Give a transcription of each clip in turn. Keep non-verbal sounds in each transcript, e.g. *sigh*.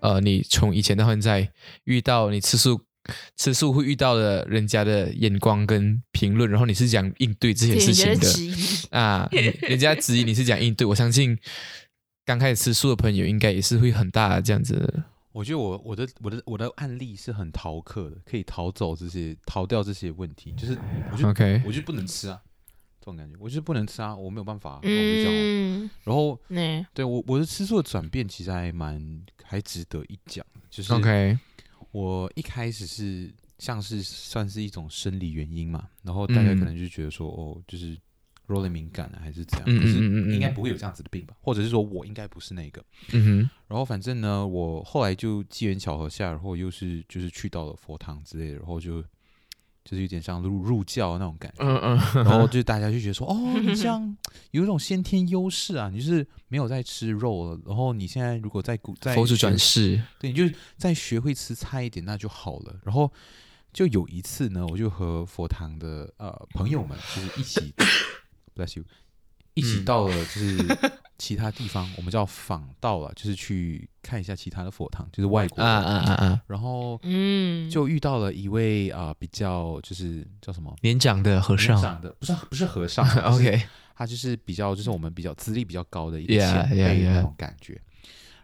呃，你从以前到现在遇到你吃素吃素会遇到的人家的眼光跟评论，然后你是讲应对这些事情的？啊？*laughs* 人家质疑你是讲应对，我相信刚开始吃素的朋友应该也是会很大这样子。我觉得我我的我的我的案例是很逃课的，可以逃走这些逃掉这些问题，就是我就 OK，我就不能吃啊，这种感觉，我就是不能吃啊，我没有办法，然后我就这样，然后对。我我的吃素的转变其实还蛮还值得一讲，就是 OK，我一开始是像是算是一种生理原因嘛，然后大家可能就觉得说哦，就是。肉类敏感了，还是怎样？可是应该不会有这样子的病吧？或者是说我应该不是那个。嗯哼。然后反正呢，我后来就机缘巧合下，然后又是就是去到了佛堂之类的，然后就就是有点像入入教那种感觉。嗯嗯。*laughs* 然后就大家就觉得说，哦，你这样有一种先天优势啊，你就是没有在吃肉了。然后你现在如果在古在佛祖转世，对，你就再学会吃菜一点，那就好了。然后就有一次呢，我就和佛堂的呃朋友们就是一起。*coughs* Bless you，一起到了就是其他地方，我们叫访道了，就是去看一下其他的佛堂，就是外国啊啊啊啊，然后嗯，就遇到了一位啊比较就是叫什么？年长的和尚，长的不是不是和尚，*laughs* OK，他就是比较就是我们比较资历比较高的一个前辈那种感觉，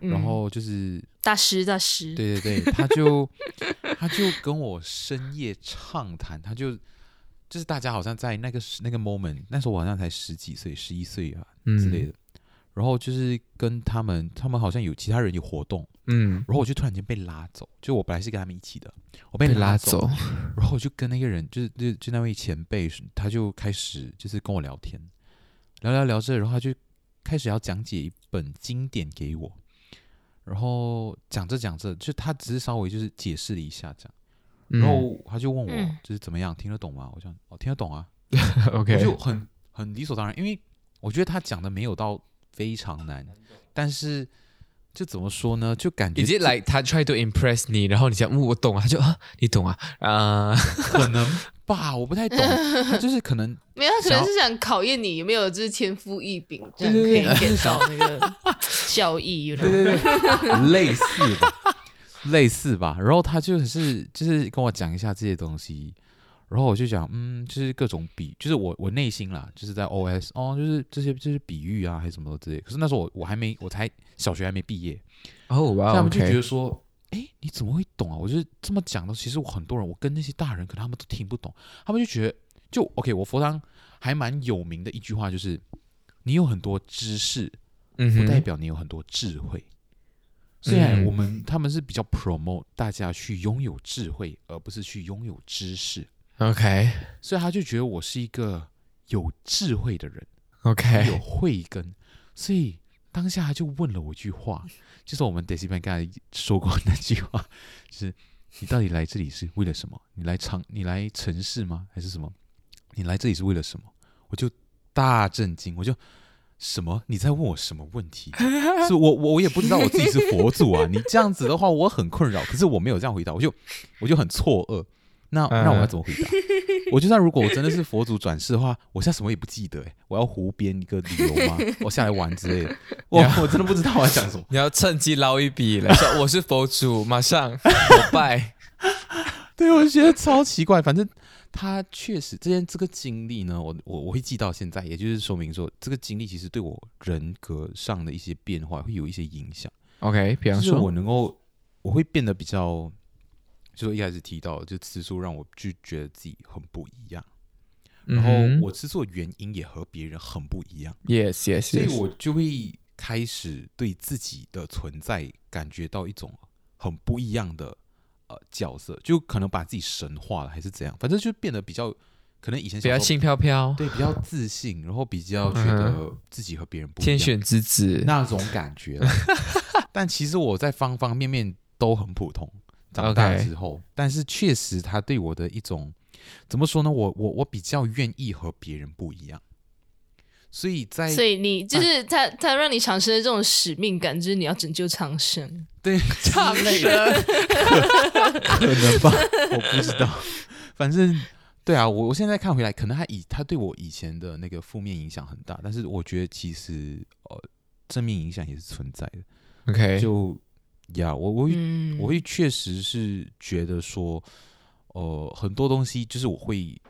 然后就是大师大师，对对对，他就 *laughs* 他就跟我深夜畅谈，他就。就是大家好像在那个那个 moment，那时候我好像才十几岁，十一岁啊之类的。然后就是跟他们，他们好像有其他人有活动，嗯。然后我就突然间被拉走，就我本来是跟他们一起的，我被拉走。然后我就跟那个人，就是就就那位前辈，他就开始就是跟我聊天，聊聊聊着，然后他就开始要讲解一本经典给我。然后讲着讲着，就他只是稍微就是解释了一下这样。然后他就问我，就是怎么样，听得懂吗？我讲，哦，听得懂啊。*laughs* OK，就很很理所当然，因为我觉得他讲的没有到非常难，但是就怎么说呢？就感觉已经来他 try to impress 你，然后你讲，嗯，我懂啊，他就啊，你懂啊，啊，*laughs* 可能吧，我不太懂，*laughs* 就是可能 *laughs* 没有，他可能是想考验你有没有就是天赋异禀，这样可以减少那个效益，对对对，类似吧。类似吧，然后他就是就是跟我讲一下这些东西，然后我就想，嗯，就是各种比，就是我我内心啦，就是在 O S 哦，就是这些就是比喻啊，还是什么之类。可是那时候我我还没，我才小学还没毕业哦，哇，他们就觉得说，哎，你怎么会懂啊？我就是这么讲的，其实我很多人，我跟那些大人，可能他们都听不懂，他们就觉得，就 OK，我佛堂还蛮有名的一句话就是，你有很多知识，嗯，不代表你有很多智慧。虽然我们他们是比较 promote 大家去拥有智慧，而不是去拥有知识。OK，所以他就觉得我是一个有智慧的人。OK，有慧根。所以当下他就问了我一句话，*laughs* 就是我们 Daisy 刚才说过那句话，*laughs* 就是你到底来这里是为了什么？你来城，你来城市吗？还是什么？你来这里是为了什么？我就大震惊，我就。什么？你在问我什么问题？*laughs* 是我我我也不知道我自己是佛祖啊！你这样子的话，我很困扰。可是我没有这样回答，我就我就很错愕。那那我要怎么回答？*laughs* 我就算如果我真的是佛祖转世的话，我现在什么也不记得。哎，我要胡编一个理由吗？*laughs* 我下来玩之类的？我我真的不知道我要讲什么。*laughs* 你要趁机捞一笔了，说我是佛祖，马上我拜。对，我觉得超奇怪。反正。他确实，这件这个经历呢，我我我会记到现在，也就是说明说，这个经历其实对我人格上的一些变化会有一些影响。OK，比方说，我能够我会变得比较，就是一开始提到，就吃素让我就觉得自己很不一样，然后我吃素的原因也和别人很不一样。Yes，Yes，所以我就会开始对自己的存在感觉到一种很不一样的呃角色，就可能把自己神化了，还是怎样，反正就变得比较可能以前比较轻飘飘，对比较自信，然后比较觉嗯得自己和别人不一样天选之子。那种感觉。*laughs* 但其实我在方方面面都很普通。长大之后但是确实他对我的一种怎么说呢？我我我比较愿意和别人不一样，所以在所以你就是他，他让你产生了这种使命感，就是你要拯救苍生。对 *laughs* 之类的，*laughs* 可能吧，我不知道。反正对啊，我我现在看回来，可能他以他对我以前的那个负面影响很大，但是我觉得其实呃正面影响也是存在的。OK，就呀，我我会嗯，我会确实是觉得说，呃，很多东西就是我会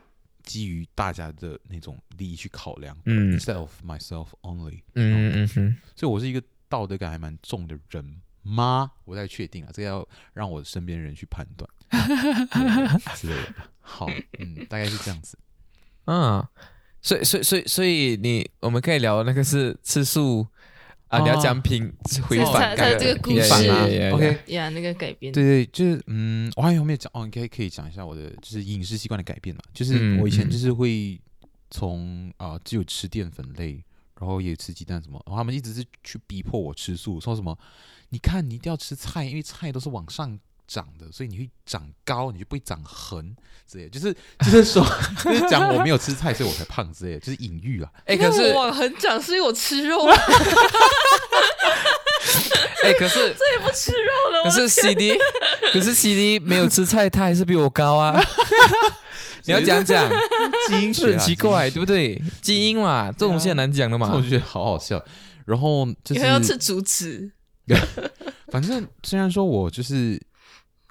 基于大家的那种利益去考量，嗯，instead of myself only，嗯嗯嗯所以我是一个道德感还蛮重的人吗？我在确定啊，这个要让我身边人去判断对 *laughs* 之类的。好，嗯，大概是这样子。嗯，所以所以所以所以你我们可以聊那个是次数啊，哦你要讲品回返改的这个故呀事 OK，呀，那个改编，对对，就是嗯，我还有没有讲哦？你可以可以讲一下我的就是饮食习惯的改变嘛？就是我以前就是会从啊、只有吃淀粉类，然后也吃鸡蛋什么，然后他们一直是去逼迫我吃素，说什么你看你一定要吃菜，因为菜都是往上长的，所以你会长高，你就不会长横之类，就是 *laughs* 就是说就是讲我没有吃菜，所以我才胖之类，就是隐喻啊。*laughs* 哎，可是我很长，是因为我吃肉，*laughs* 哎，可是这也不吃肉了。可是 CD，可是 CD 没有吃菜，他还是比我高啊。你要讲讲，基因学、这很啊、奇怪，对不对？基因嘛，这种东西很难讲的嘛我。就觉得好好笑。然后就是要吃竹子，反正虽然说我就是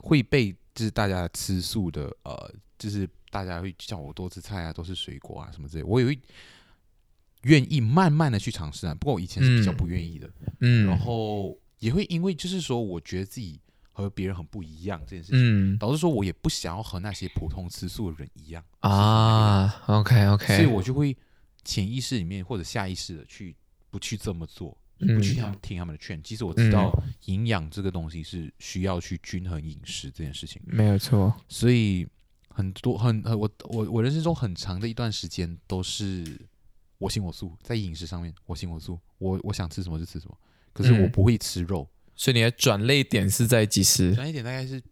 会被就是大家吃素的，呃，就是大家会叫我多吃菜啊，多吃水果啊什么之类，我也会愿意慢慢的去尝试啊。不过我以前是比较嗯不愿意的，嗯然后也会因为就是说我觉得自己和别人很不一样这件事情，嗯导致说我也不想要和那些普通吃素的人一样，啊 OK OK，所以我就会潜意识里面或者下意识的去不去这么做。嗯不去听他们听他们的劝，其实我知道营养这个东西是需要去均衡饮食这件事情，没有错。所以很多很呃我我我人生中很长的一段时间都是我行我素，在饮食上面我行我素，我我想吃什么就吃什么，可是我嗯不会吃肉。所以你的转类点是在几时？转一点大概是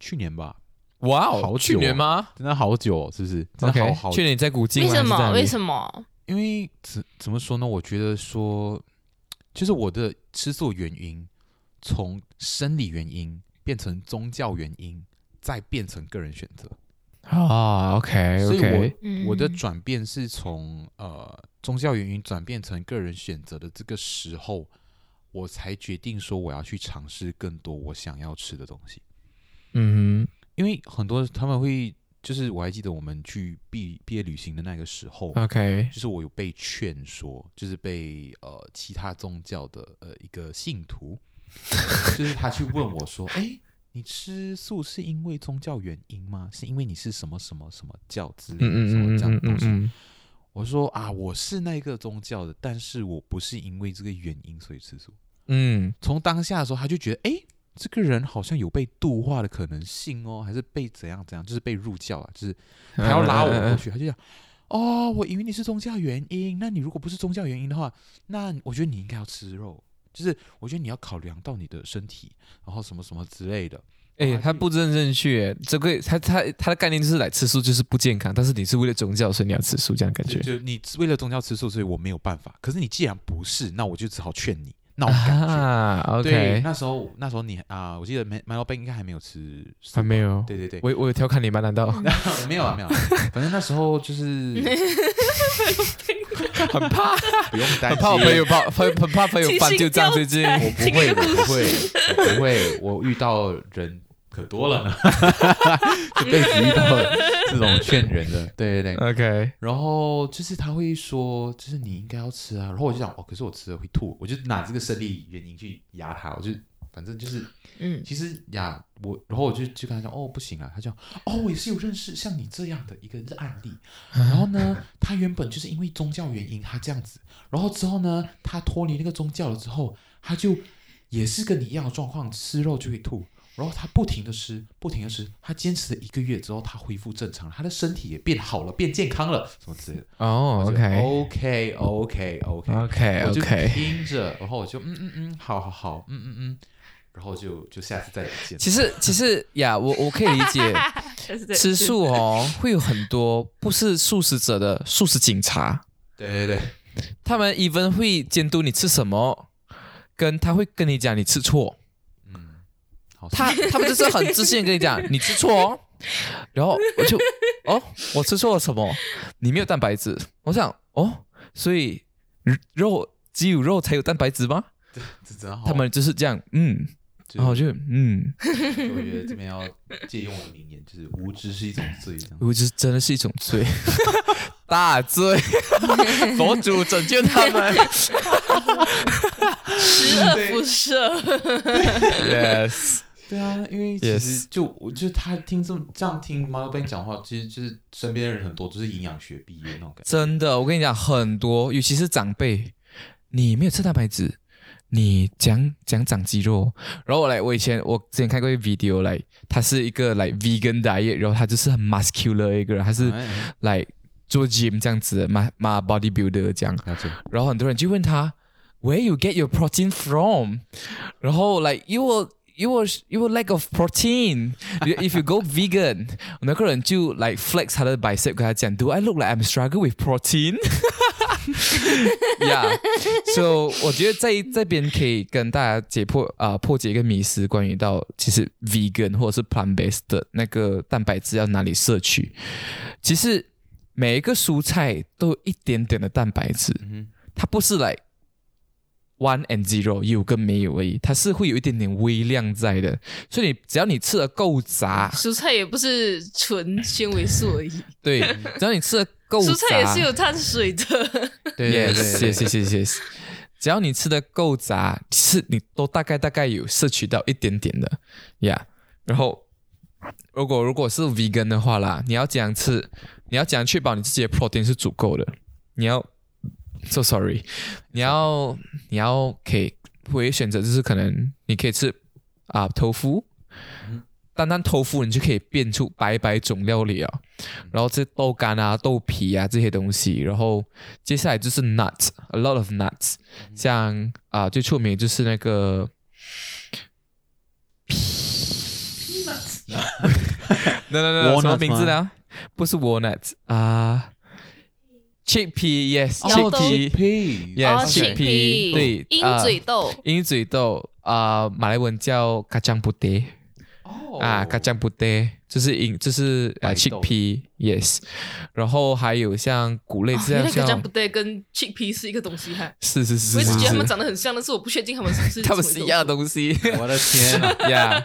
去年吧，哇哦，好久去年吗真的好久、哦，是不是？真的？OK，好好去年你在古今为什么？为？什么？因为怎怎么说呢？我觉得说，就是我的吃素原因，从生理原因变成宗教原因，再变成个人选择。啊，OK 所以嗯我的转变是从呃宗教原因转变成个人选择的这个时候，我才决定说我要去尝试更多我想要吃的东西。嗯因为很多他们会，就是我还记得我们去毕毕业旅行的那个时候，，OK，就是我有被劝说，就是被呃其他宗教的呃一个信徒，*laughs* 就是他去问我说：“哎，你吃素是因为宗教原因吗？是因为你是什么什么什么教之类的什么这样的东西？”嗯嗯嗯我说：“啊，我是那个宗教的，但是我不是因为这个原因所以吃素。嗯，从当下的时候，他就觉得，哎，这个人好像有被度化的可能性哦，还是被怎样怎样，就是被入教啊，就是 *laughs* 他要拉我过去，他就讲，哦，我以为你是宗教原因，那你如果不是宗教原因的话，那我觉得你应该要吃肉，就是我觉得你要考量到你的身体，然后什么什么之类的。哎，他不正正确，这个他他他的概念就是来吃素就是不健康，但是你是为了宗教，所以你要吃素，这样的感觉就就你为了宗教吃素，所以我没有办法。可是你既然不是，那我就只好劝你，那种感觉。啊对，，OK，那时候那时候你啊、我记得 Melo Ben 应该还没有吃，还没有，对对对，我我有调侃你吗？难道？*laughs* 没有啊，没有啊，反正那时候就是 *laughs* 很怕？不用担心，很怕我朋友怕很很怕朋友翻旧账，最近。我不会，我不会，我不会，我遇到人可多了。呢，这辈子遇到这种劝人的，*laughs* 对对对。OK，然后就是他会说，就是你应该要吃啊，然后我就想，哦，可是我吃了会吐，我就拿这个生理原因去压他，我就反正就是嗯，其实呀，我然后我就就跟他讲，哦，不行啊，他讲，哦，我也是有认识像你这样的一个案例，*laughs* 然后呢，他原本就是因为宗教原因，他这样子，然后之后呢，他脱离那个宗教了之后，他就也是跟你一样的状况，吃肉就会吐。然后他不停的吃，不停的吃，他坚持了一个月之后，他恢复正常，他的身体也变好了，变健康了，什么之类的。哦，OK，OK，OK，OK OK OK，我就听着，然后我就嗯嗯嗯，好好好，嗯嗯嗯，然后就就下次再见。其实其实呀，我我可以理解，*laughs* 吃素哦会有很多不是素食者的素食警察，对对对，他们 even 会监督你吃什么，跟他会跟你讲你吃错，嗯，好，他他们就是很自信地跟你讲 *laughs* 你吃错哦，然后我就哦我吃错了什么？你没有蛋白质，我想哦，所以肉只有肉才有蛋白质吗？这真好。他们就是这样，嗯，就然后就嗯，我觉得这边要 *laughs* 借用我的名言，就是无知是一种罪，这样。我这真的是一种罪，*laughs* 大罪，佛祖拯救他们十恶不赦。，yes，对啊，因为其实就我就他听这么这样听 t h e 讲话，其实就是身边的人很多都是营养学毕业那种感觉。真的，我跟你讲，很多，尤其是长辈，你没有吃蛋白质，你讲讲长肌肉。然后我来，我以前我之前看过一个 video 来，他是一个来 vegan diet，然后他就是很 muscular 一个人，他是哎来做 gym 这样子的，嘛嘛 bodybuilder 这样。然后很多人就问他，Where you get your protein from？然后 like you will you will you will lack of protein if you go vegan。那个人就 like *laughs* flex 他的 bicep 跟他讲，Do I look like I'm struggle with protein？yeah, *laughs* so 我觉得在这边可以跟大家解破啊、破解一个迷思，关于到其实 vegan 或者是 plant based 的那个蛋白质要哪里摄取。其实每一个蔬菜都有一点点的蛋白质，嗯它不是来 one and zero 有跟没有而已，它是会有一点点微量在的。所以你只要你吃的够杂，蔬菜也不是纯纤维素而已，对，只要你吃的够杂，蔬菜也是有碳水的。对对 yes 对 yes yes yes yes，只要你吃的够杂，是你都大概大概有摄取到一点点的呀。Yeah, 然后，如果如果是 vegan 的话啦，你要怎样吃？你要怎样确保你自己的 protein 是足够的？你要，so sorry，你要你要可以唯一选择就是可能你可以吃啊、豆腐。单单豆腐，你就可以变出百百种料理啊。然后这豆干啊、豆皮啊这些东西，然后接下来就是 nuts，a lot of nuts，像啊、最出名就是那个 *laughs* no no no，Walnuts 什么名字呢？不是 walnuts 啊、chickpea，yes 小豆 chickpea。Yes，哦 chickpea，chickpea，对鹰啊嘴豆，鹰嘴豆啊、马来文叫 kacang putih 哦啊，kacang putih 就是鹰，就是呃白豆。Chickpea，yes，然后还有像谷类，哦这样像原来这样不对，跟 chickpea 是一个东西哈。是是是是我一直觉得他们是，长得很像，但是我不确定他们是不是 *laughs* 他们是一样的东西。我的天啊！*laughs* 呀。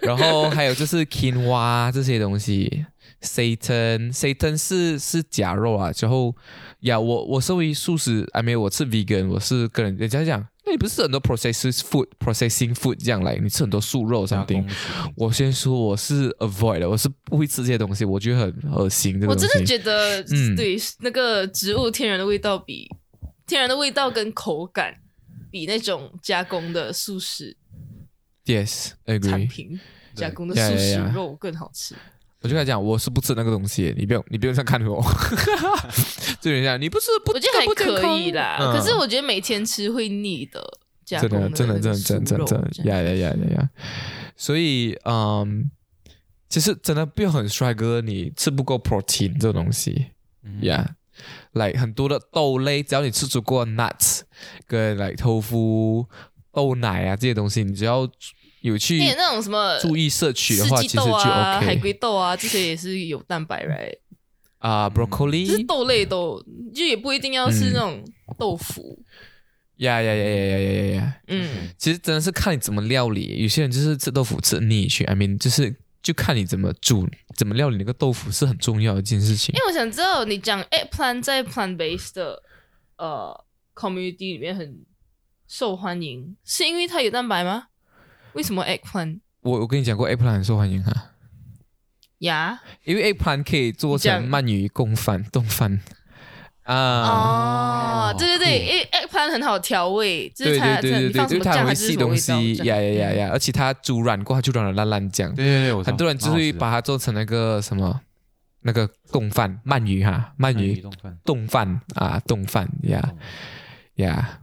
然后还有就是 quinoa 这些东西，satan，satan 是是假肉啊。之后呀，我我身为素食，I mean 我吃 vegan，我是跟人人家讲，那你不是很多 processed food、processing food 这样来，你吃很多素肉加 something 工。食品我先说我是 avoid 的，我是不会吃这些东西，我觉得很恶心。这个我真的觉得，嗯对那个植物天然的味道比天然的味道跟口感，比那种加工的素食 yes 产 agree。品加工的素食肉更好吃。我就跟他讲，我是不吃那个东西，你不用你不用这样看我。*laughs* 就人家你不是不，我觉得还不健康可以啦，嗯可是我觉得每天吃会腻的。加真的真的真的真的真的真的呀呀呀呀呀！所以嗯，其实真的不用很帅哥，你吃不够 protein 这种东西嗯呀。来很多的豆类，只要你吃足够 nuts 跟来豆腐、豆奶啊这些东西，你只要有去那种什么注意摄取的话其实啊海龟豆啊这些也是有蛋白 right 啊 broccoli 豆类豆就也不一定要是那种豆腐。呀呀呀呀呀呀呀。呀嗯。其实真的是看你怎么料理有些人就是吃豆腐吃腻去 i mean 就是就看你怎么煮怎么料理那个豆腐是很重要的一件事情。因为我想知道你讲 eggplant 在 plant based 的呃 community 里面很受欢迎是因为它有蛋白吗？为什么 eggplant 我我跟你讲过，eggplant 很受欢迎哈，呀？因为 eggplant 可以做成鳗鱼贡饭、冻饭。啊。哦，对对对，因为 eggplant 很好调味，就对是它对对对对，你放什么酱就是它会还是什么味吸东西，呀呀呀呀，而且它煮软过后就软软烂烂酱。对对对，我知道很多人就会把它做成那个什么那个冻饭鳗鱼哈，鳗鳗鱼鱼冻饭。冻饭啊，冻饭呀冻呀。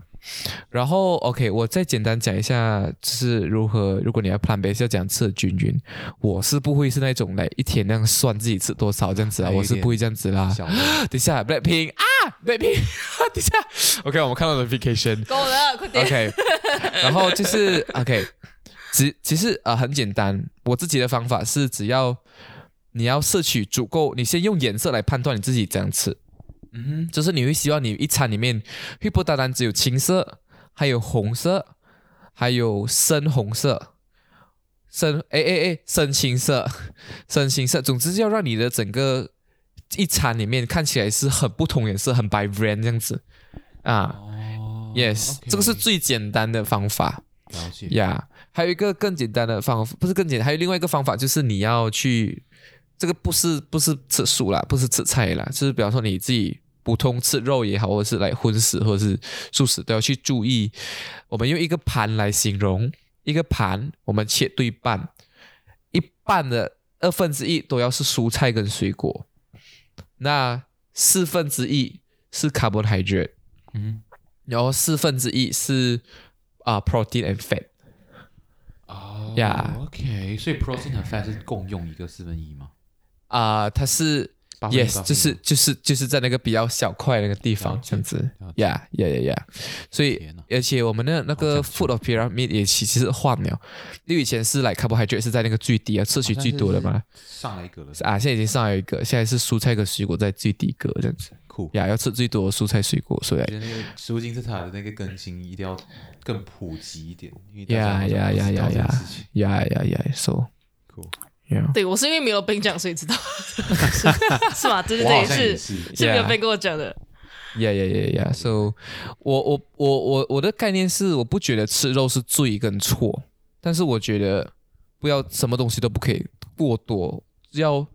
然后 OK，我再简单讲一下，就是如何，如果你要 plan base 要讲吃的均匀，我是不会是那种来一天那样算自己吃多少这样子啊，我是不会这样子啦。等一下，Blackpink 啊，Blackpink，*laughs* 等一下，OK，我们看到 notification。够了，快点。OK，*laughs* 然后就是 OK，其其实呃很简单，我自己的方法是只要你要摄取足够，你先用颜色来判断你自己怎样吃，嗯就是你会希望你一餐里面会不单单只有青色，还有红色，还有深红色。深哎哎哎，深青色，*laughs* 深青色，总之要让你的整个一餐里面看起来是很不同颜色，很 vibrant 这样子啊。哦 Yes，、这个是最简单的方法了解。呀。还有一个更简单的方法，不是更简单，还有另外一个方法就是你要去，这个不是不是吃素啦，不是吃菜啦，就是比方说你自己普通吃肉也好，或者是来荤食或者是素食都要去注意。我们用一个盘来形容，一个盘我们切对半，一半的二分之一都要是蔬菜跟水果，那四分之一是 carbohydrate。嗯，然后四分之一是啊、protein and fat。哦 Yeah OK，所以 protein 和 fat 是共用一个四分一吗？啊、它是 yes，就是就是就是在那个比较小块那个地方这样子。了解。呀呀呀呀，所以而且我们的那个 food of pyramid 也其实是换了，因为以前是来 carbohydrate 是在那个最低啊，摄取最多的嘛，上来一个了，啊，现在已经上来一个，现在是蔬菜跟水果在最低格这样子。酷。呀，要吃最多的蔬菜水果，所以食物金字塔的那个更新一定要更普及一点，因为大家呀好像呀呀不知道这件呀呀事情。呀呀呀，so 酷，yeah。对我是因为没有被讲，所以知道，*laughs* 是吧？对对对，是是。是没有 Yeah 被跟我讲的。呀呀呀呀！So，我我我我我的概念是，我不觉得吃肉是罪跟错，但是我觉得不要什么东西都不可以过多，要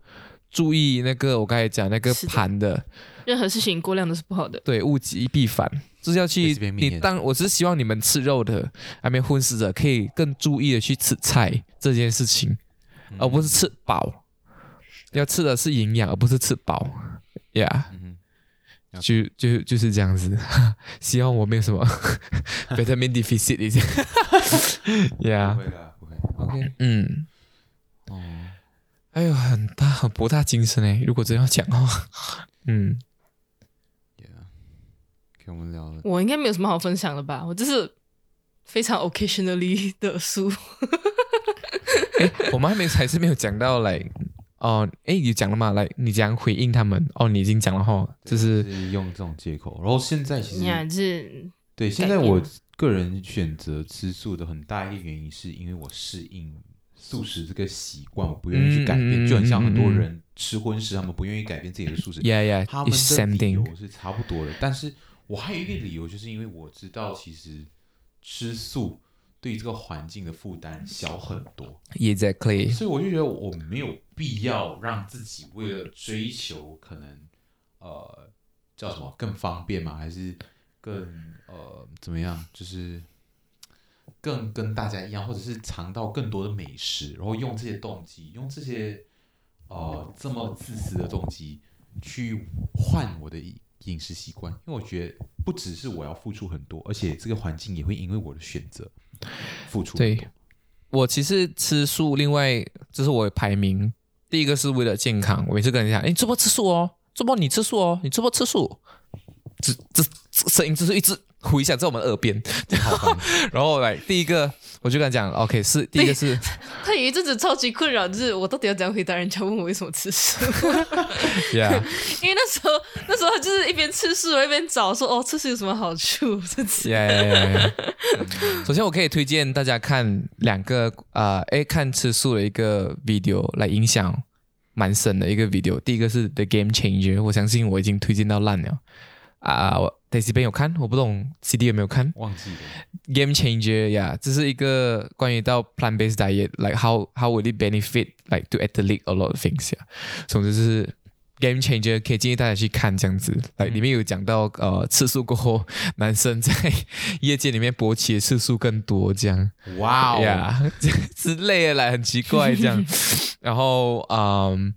注意那个我刚才讲那个盘的，任何事情过量都是不好的。对，物极必反，就是要去你当我只是希望你们吃肉的，还没荤食者可以更注意的去吃菜这件事情，而不是吃饱，要吃的是营养，而不是吃饱，Yeah。嗯就就就是这样子，*laughs* 希望我没有什么 *laughs* vitamin deficit 一下 *laughs* 不，Yeah，会啦，不会。OK，嗯，哦，哎呦，很大很博大精深诶，如果真要讲的话，嗯，Yeah，给我们聊了。我应该没有什么好分享的吧？我就是非常 occasionally 的书。我们还没还是没有讲到来，哦，诶，你讲了吗？来，你讲回应他们，哦，你已经讲了哈，就就是是用这种借口，然后现在其实你看，是对，现在我个人选择吃素的很大一个原因，是因为我适应素食这个习惯，我不愿意去改变，就很像很多人吃荤食，他们不愿意改变自己的素食，，Yeah 他 Yeah，们 it's 的 same 理由 thing，是差不多的。但是我还有一个理由，就是因为我知道其实吃素对这个环境的负担小很多，exactly，所以我就觉得我没有必要让自己为了追求可能呃叫什么更方便嘛，还是更呃怎么样，就是更跟大家一样，或者是尝到更多的美食，然后用这些动机，用这些呃这么自私的动机去换我的饮食习惯，因为我觉得不只是我要付出很多，而且这个环境也会因为我的选择付出对。我其实吃素，另外这是我排名第一个是为了健康，我每次跟人讲，哎，这波吃素哦？这波你吃素哦？你这波吃素？这这这声音就是一直回响在我们耳边，好烦 *laughs* 然后来第一个我就跟他讲，OK，是第一个是 *laughs* 他有一阵子超级困扰，就是我到底要怎样回答人家问我为什么吃素？*laughs* Yeah，因为那时候那时候他就是一边吃素一边找说哦吃素有什么好处这样子。Yeah, yeah, yeah. 首先，我可以推荐大家看两个啊，诶、看吃素的一个 video 来影响蛮深的一个 video。第一个是 The Game Changer，我相信我已经推荐到烂了啊。我 Daisy 边有看，我不懂 CD 有没有看忘记了。Game Changer 呀、这是一个关于到 plant based diet，like how how would it benefit like to athlete a lot of things 呀、总之就是 Game Changer 可以建议大家去看这样子，来里面有讲到呃次数过后，男生在业界里面勃起的次数更多这样。哇哦，呀之类的来，很奇怪这样。然后嗯，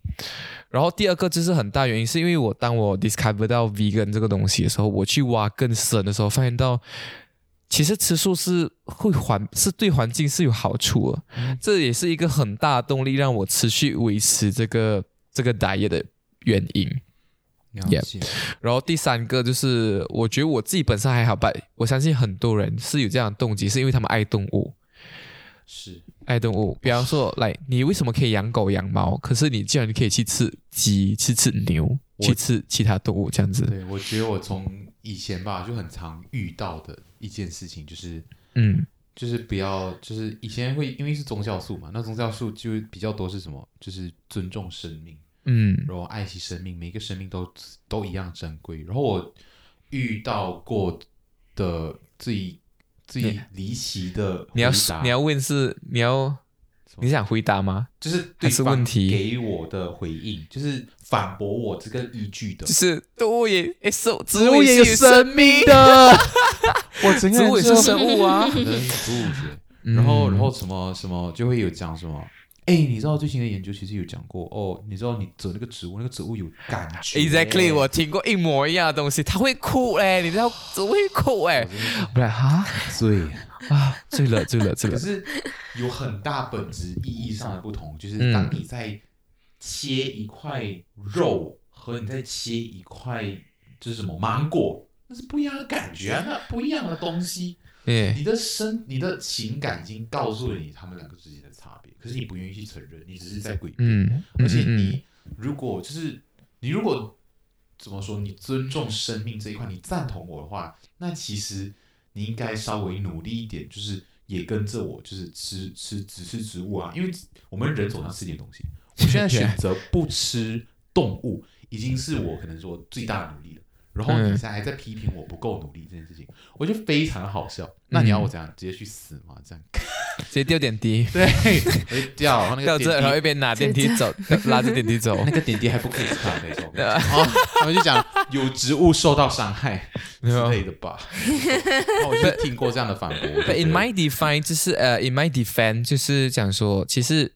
然后第二个就是很大原因，是因为我当我 discover 到 vegan 这个东西的时候，我去挖更深的时候，发现到其实吃素是会环是对环境是有好处的，这也是一个很大的动力，让我持续维持这个这个 diet 的原因。然后第三个就是，我觉得我自己本身还好吧，我相信很多人是有这样的动机，是因为他们爱动物。是爱动物，比方说，*laughs* 来，你为什么可以养狗养猫？可是你竟然可以去吃鸡、去吃牛、去吃其他动物这样子？对，我觉得我从以前吧就很常遇到的一件事情，就是嗯就是不要，就是以前会因为是宗教素嘛，那宗教素就比较多是什么？就是尊重生命，嗯然后爱惜生命，每个生命都都一样珍贵。然后我遇到过的最最离奇的你要回答你要问是你要你想回答吗？就是还对方是问题给我的回应，就是反驳我这个依据的就。是动物也诶，生植植物物也有生是生命，的，*laughs* 我整个植物也是生物啊。可能植物学，然后嗯然后什么什么就会有讲什么。哎，你知道最新的研究其实有讲过哦，你知道你折那个植物，那个植物有感觉。Exactly，我听过一模一样的东西，它会哭哎，你知道植物会哭哎，不然哈？醉，啊，醉了醉了醉了，可是有很大本质意义上的不同，就是嗯。当你在切一块肉和你在切一块就是什么芒果，那是不一样的感觉啊，那不一样的东西。耶你的身、你的情感已经告诉了你他们两个之间的差别，可是你不愿意去承认，你只是在诡辩。嗯，而且你如果就是你如果怎么说，你尊重生命这一块，你赞同我的话，那其实你应该稍微努力一点，就是也跟着我，就是吃吃只吃植物啊，因为我们人总要吃点东西。我现在选择不吃动物，已经是我可能说最大的努力了。然后你嗯现在还在批评我不够努力这件事情，我觉得非常的好笑。那你要我怎样直接去死吗？这样 *laughs* 直接掉点滴，对，我就掉，然后那掉这，个点滴然后一边拿电梯走，*laughs* 拉着电梯走那。个点滴还不可以擦那种。然后 *laughs* 他们就讲有植物受到伤害之类的吧。我就听过这样的反驳。But in my define，就是呃、i n my defense，就是讲说，其实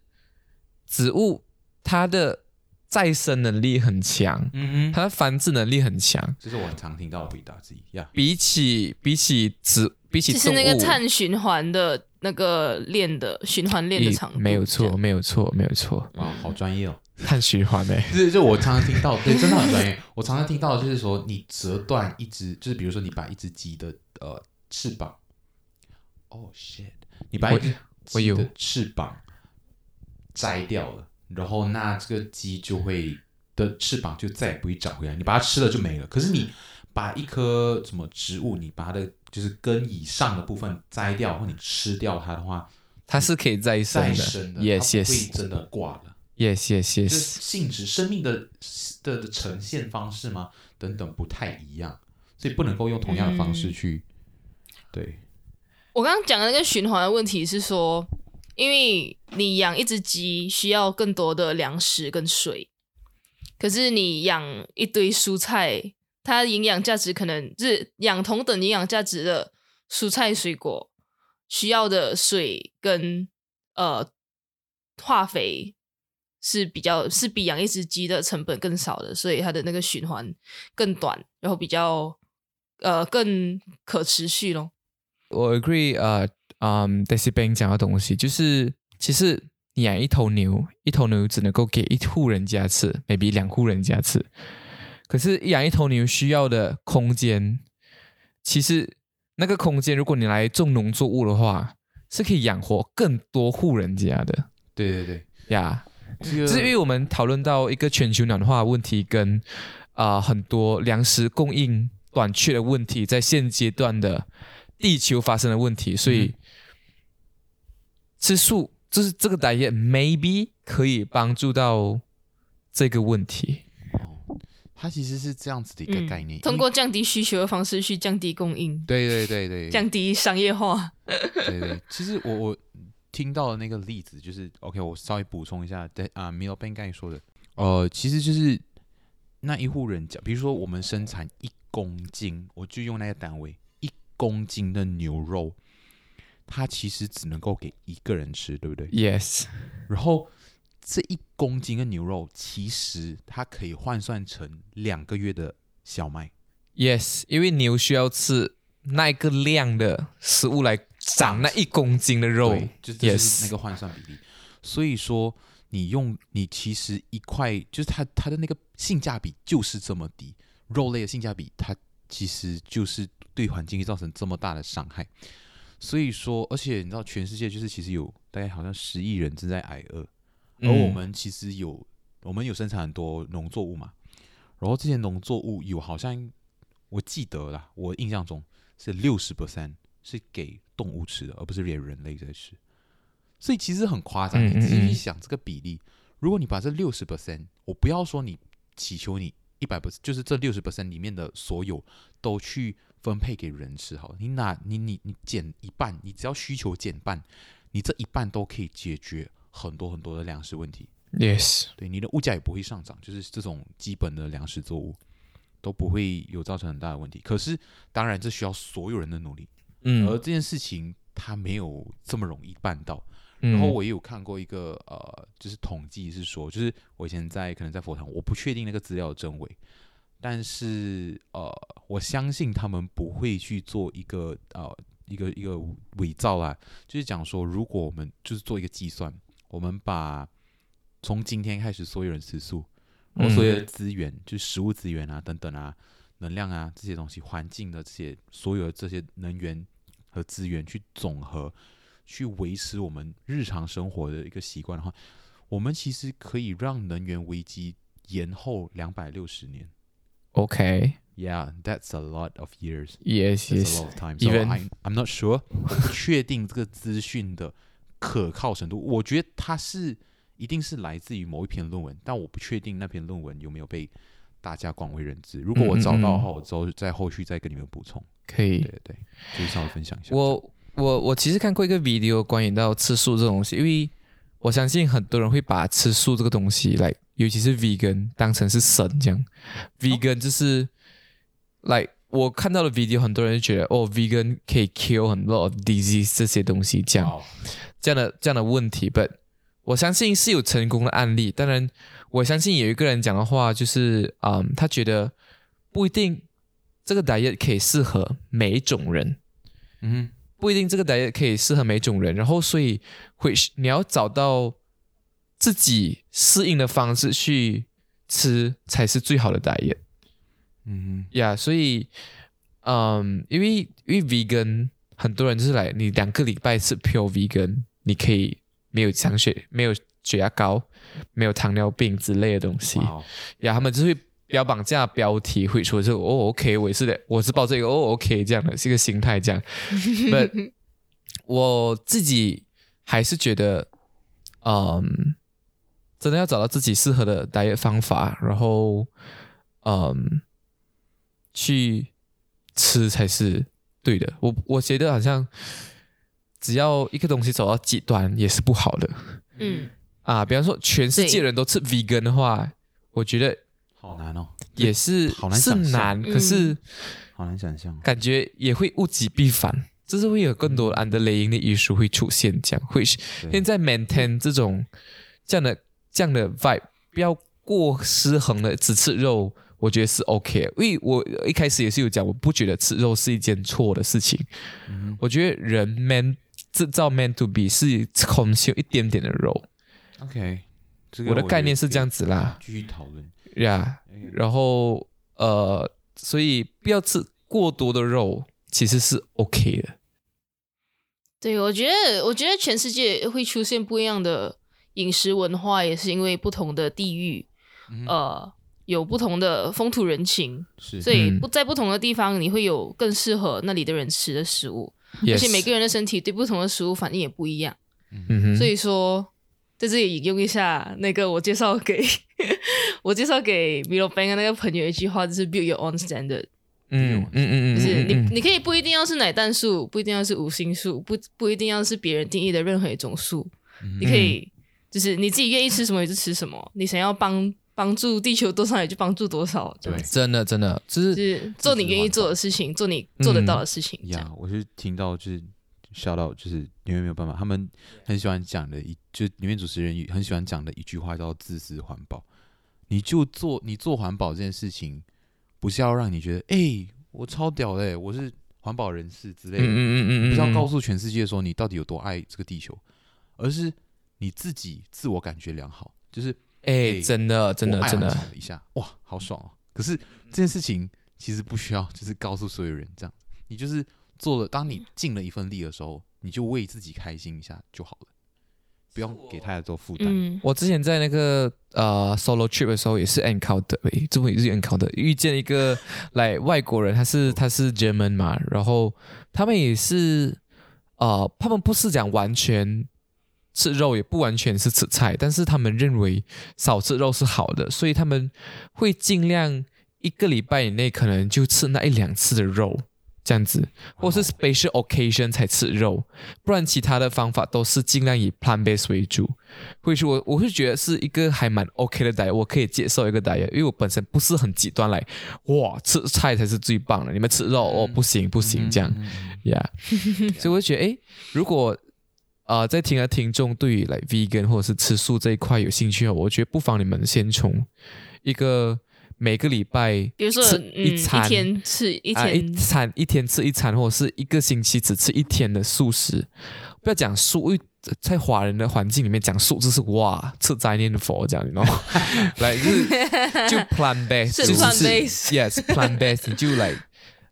植物它的再生能力很强，嗯哼，它的繁殖能力很强，这是我很常听到的回答之一呀。比起比起植比起动物，就是那个碳循环的那个链的循环链的长度，没有错，没有错，没有错，哇，好专业哦！碳循环欸。*laughs* 诶、就是就我常常听到，对，真的很专业。我常常听到的就是说，你折断一只，就是比如说你把一只鸡的呃翅膀，哦 shit，你把一只我有。鸡的翅膀摘掉了，然后那这个鸡就会的翅膀就再也不会长回来，你把它吃了就没了。可是你把一棵什么植物，你把它的就是根以上的部分摘掉，或你吃掉它的话，它是可以再生的再生的，，yes 它不会真的挂了。yes yes 就是 yes，性质、生命的的的呈现方式吗？等等不太一样，所以不能够用同样的方式去。对，我刚刚讲的那个循环的问题是说，因为你养一只鸡需要更多的粮食跟水，可是你养一堆蔬菜，它营养价值可能是养同等营养价值的蔬菜水果需要的水跟呃化肥是比较是比养一只鸡的成本更少的，所以它的那个循环更短，然后比较呃更可持续咯。我 agree，呃，嗯 d e i b a n 讲的东西就是，其实你养一头牛，一头牛只能够给一户人家吃，maybe 两户人家吃。可是养一头牛需要的空间，其实那个空间，如果你来种农作物的话，是可以养活更多户人家的对对对，呀。这个至于我们讨论到一个全球暖化的问题跟啊、很多粮食供应短缺的问题，在现阶段的地球发生的问题，所以、吃素就是这个 diet maybe 可以帮助到这个问题。它其实是这样子的一个概念，通过降低需求的方式去降低供应，对对对对降低商业化。对对，其实我我听到的那个例子就是，OK，我稍微补充一下，对啊 m i l b a n 刚才说的，呃，其实就是那一户人家，比如说我们生产一公斤，我就用那个单位，一公斤的牛肉，它其实只能够给一个人吃，对不对？Yes，然后这一公斤的牛肉，其实它可以换算成两个月的小麦。Yes，因为牛需要吃那个量的食物来长那一公斤的肉，就是这就是 Yes 那个换算比例。所以说，你用你其实一块，就是它它的那个性价比就是这么低，肉类的性价比它其实就是对环境造成这么大的伤害。所以说，而且你知道，全世界就是其实有大概好像十亿人正在挨饿，而嗯我们其实有我们有生产很多农作物嘛，然后这些农作物有好像我记得啦，我印象中是六十 percent 是给动物吃的，而不是给人类在吃。所以其实很夸张，嗯你仔细想这个比例，如果你把这六十 percent，我不要说你祈求你一百 percent，就是这六十 percent 里面的所有都去分配给人吃好了，你哪你你你减一半，你只要需求减半，你这一半都可以解决很多很多的粮食问题。Yes，对，你的物价也不会上涨，就是这种基本的粮食作物都不会有造成很大的问题。可是，当然这需要所有人的努力，嗯而嗯这件事情它没有这么容易办到。嗯，然后我也有看过一个呃，就是统计是说，就是我以前在可能在佛堂，我不确定那个资料的真伪，但是呃，我相信他们不会去做一个呃一个一个伪造啦，就是讲说，如果我们就是做一个计算，我们把从今天开始所有人吃素，然后所有的资源，就是食物资源啊等等啊，能量啊这些东西，环境的这些所有的这些能源和资源去总和。去维持我们日常生活的一个习惯的话，我们其实可以让能源危机延后两百六十年。OK，Yes Yeah, that's a lot of years. Yes a lot of time. So Even- I'm not sure. 确定这个资讯的可靠程度。我觉得它是一定是来自于某一篇论文，但我不确定那篇论文有没有被大家广为人知。如果我找到的话，我之后在后续再跟你们补充。可以对。对对，就是稍微分享一下。我我我其实看过一个 video 关于到吃素这种东西，因为我相信很多人会把吃素这个东西来，尤其是 vegan 当成是神这样。vegan 就是来我看到的 video，很多人就觉得哦，vegan 可以 kill 很多 disease 这些东西这样。好这样的这样的问题，but 我相信是有成功的案例。当然，我相信有一个人讲的话就是，嗯，他觉得不一定这个 diet 可以适合每一种人，嗯不一定这个 diet 可以适合每一种人。然后，所以会你要找到自己适应的方式去吃，才是最好的 diet。嗯呀所以，嗯，因为因为 vegan 很多人就是来，你两个礼拜吃 pure vegan，你可以没有糖血，没有血压高，没有糖尿病之类的东西呀，他们就会标榜这样的标题，会说就哦，OK，我也是的，我是抱这个哦，OK 这样的，是一个心态这样。*laughs* But 我自己还是觉得，嗯，真的要找到自己适合的 diet 方法，然后，嗯，去吃才是对的。我我觉得好像只要一个东西走到极端也是不好的。嗯，啊。比方说，全世界人都吃 vegan 的话，我觉得好难哦，也是好难是想象可是好难想象。感觉也会物极必反，就是会有更多 underlying 的因素会出现，这样会对。现在 maintain 这种这样的这样的 vibe，不要过失衡的只吃肉，我觉得是 OK。因为我一开始也是有讲，我不觉得吃肉是一件错的事情，嗯我觉得人 man 制造 man to be 是 consume 一点点的肉，OK，这个我的概念是这样子啦，继续讨论。呀、然后呃，所以不要吃过多的肉，其实是 OK 的。对，我觉得，我觉得全世界会出现不一样的饮食文化，也是因为不同的地域，嗯呃，有不同的风土人情，是，所以嗯。不在不同的地方，你会有更适合那里的人吃的食物，而且每个人的身体对不同的食物反应也不一样。嗯哼，所以说，在这里引用一下那个我介绍给 *laughs* 我介绍给 Milo Bang 的那个朋友一句话，就是 build your own standard，嗯嗯嗯嗯，就是你你可以不一定要是奶蛋素，不一定要是五星素，不不一定要是别人定义的任何一种素，嗯你可以就是你自己愿意吃什么你就吃什么，你想要帮帮助地球多少也就帮助多少，这样对子。真的真的，就是就是做你愿意做的事情，做你做得到的事情，这样。呀，我是听到就是笑到就是因为没有办法，他们很喜欢讲的一，就里面主持人很喜欢讲的一句话叫“自私环保”。你就做你做环保这件事情，不是要让你觉得哎、我超屌的、欸，我是环保人士之类的，嗯嗯嗯嗯，不是要告诉诉全世界说你到底有多爱这个地球，而是你自己自我感觉良好，就是哎，真的真的真的。一下，哇，好爽哦！可是这件事情其实不需要，就是告诉所有人这样，你就是做了，当你尽了一份力的时候，你就为自己开心一下就好了，不用给太多负担。嗯，我之前在那个呃 solo trip 的时候也是 encounter，诶，这么也是 encounter，遇见一个 *laughs* 来外国人，他是他是 German 嘛，然后他们也是呃，他们不是讲完全吃肉，也不完全是吃菜，但是他们认为少吃肉是好的，所以他们会尽量一个礼拜以内可能就吃那一两次的肉。这样子，或是 special occasion 才吃肉，不然其他的方法都是尽量以 plant base 为主。会是我我会觉得是一个还蛮 OK 的 diet，我可以接受一个 diet，因为我本身不是很极端来，哇，吃菜才是最棒的，你们吃肉哦不行不行这样呀所以我就觉得诶，如果呃在听的听众对于来 vegan 或者是吃素这一块有兴趣的话，我觉得不妨你们先从一个每个礼拜比如说一餐一天吃一啊，一，餐一天吃一餐，或者是一个星期只吃一天的素食。不要讲素，因为在华人的环境里面讲素就是哇，吃斋念佛这样，你知道吗？来就是 *laughs* 就 plant based，是就是 plant-based yes plant based，你就来